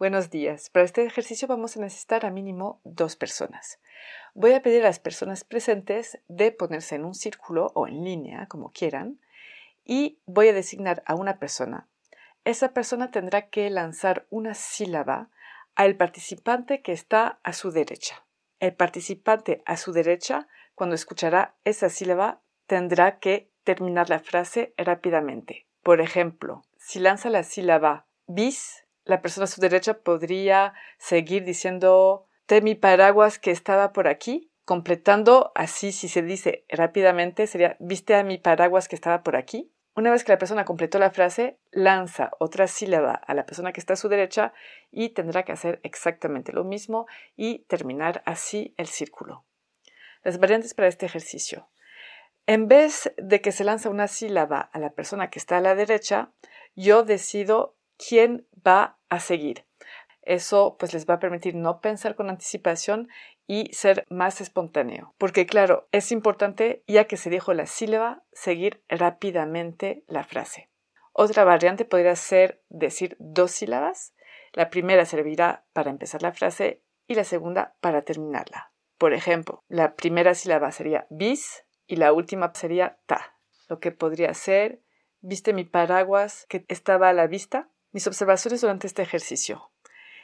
Buenos días. Para este ejercicio vamos a necesitar a mínimo dos personas. Voy a pedir a las personas presentes de ponerse en un círculo o en línea, como quieran, y voy a designar a una persona. Esa persona tendrá que lanzar una sílaba al participante que está a su derecha. El participante a su derecha, cuando escuchará esa sílaba, tendrá que terminar la frase rápidamente. Por ejemplo, si lanza la sílaba bis, la persona a su derecha podría seguir diciendo de mi paraguas que estaba por aquí, completando así si se dice rápidamente sería viste a mi paraguas que estaba por aquí. Una vez que la persona completó la frase, lanza otra sílaba a la persona que está a su derecha y tendrá que hacer exactamente lo mismo y terminar así el círculo. Las variantes para este ejercicio. En vez de que se lanza una sílaba a la persona que está a la derecha, yo decido quién va a seguir. Eso pues les va a permitir no pensar con anticipación y ser más espontáneo. Porque claro, es importante, ya que se dijo la sílaba, seguir rápidamente la frase. Otra variante podría ser decir dos sílabas. La primera servirá para empezar la frase y la segunda para terminarla. Por ejemplo, la primera sílaba sería bis y la última sería ta. Lo que podría ser, ¿viste mi paraguas que estaba a la vista? Mis observaciones durante este ejercicio.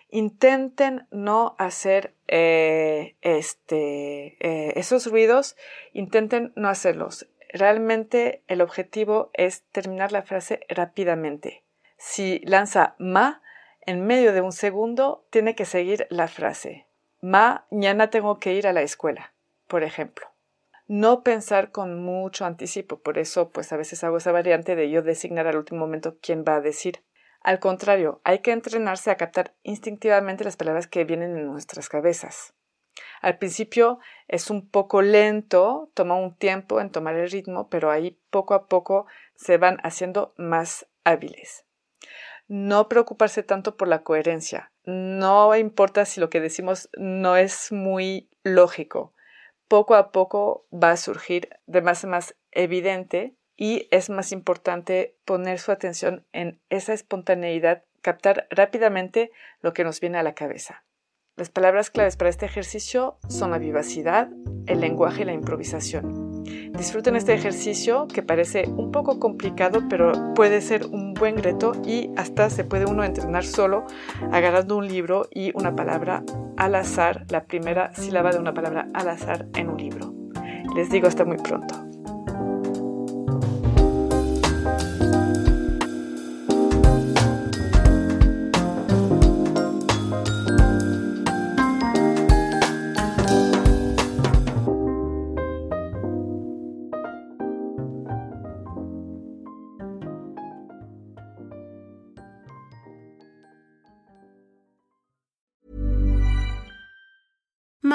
Intenten no hacer eh, este, eh, esos ruidos, intenten no hacerlos. Realmente el objetivo es terminar la frase rápidamente. Si lanza ma, en medio de un segundo tiene que seguir la frase. Ma, mañana tengo que ir a la escuela, por ejemplo. No pensar con mucho anticipo, por eso pues a veces hago esa variante de yo designar al último momento quién va a decir. Al contrario, hay que entrenarse a captar instintivamente las palabras que vienen en nuestras cabezas. Al principio es un poco lento, toma un tiempo en tomar el ritmo, pero ahí poco a poco se van haciendo más hábiles. No preocuparse tanto por la coherencia. No importa si lo que decimos no es muy lógico. Poco a poco va a surgir de más en más evidente y es más importante poner su atención en esa espontaneidad, captar rápidamente lo que nos viene a la cabeza. Las palabras claves para este ejercicio son la vivacidad, el lenguaje y la improvisación. Disfruten este ejercicio que parece un poco complicado, pero puede ser un buen reto y hasta se puede uno entrenar solo agarrando un libro y una palabra al azar, la primera sílaba de una palabra al azar en un libro. Les digo hasta muy pronto.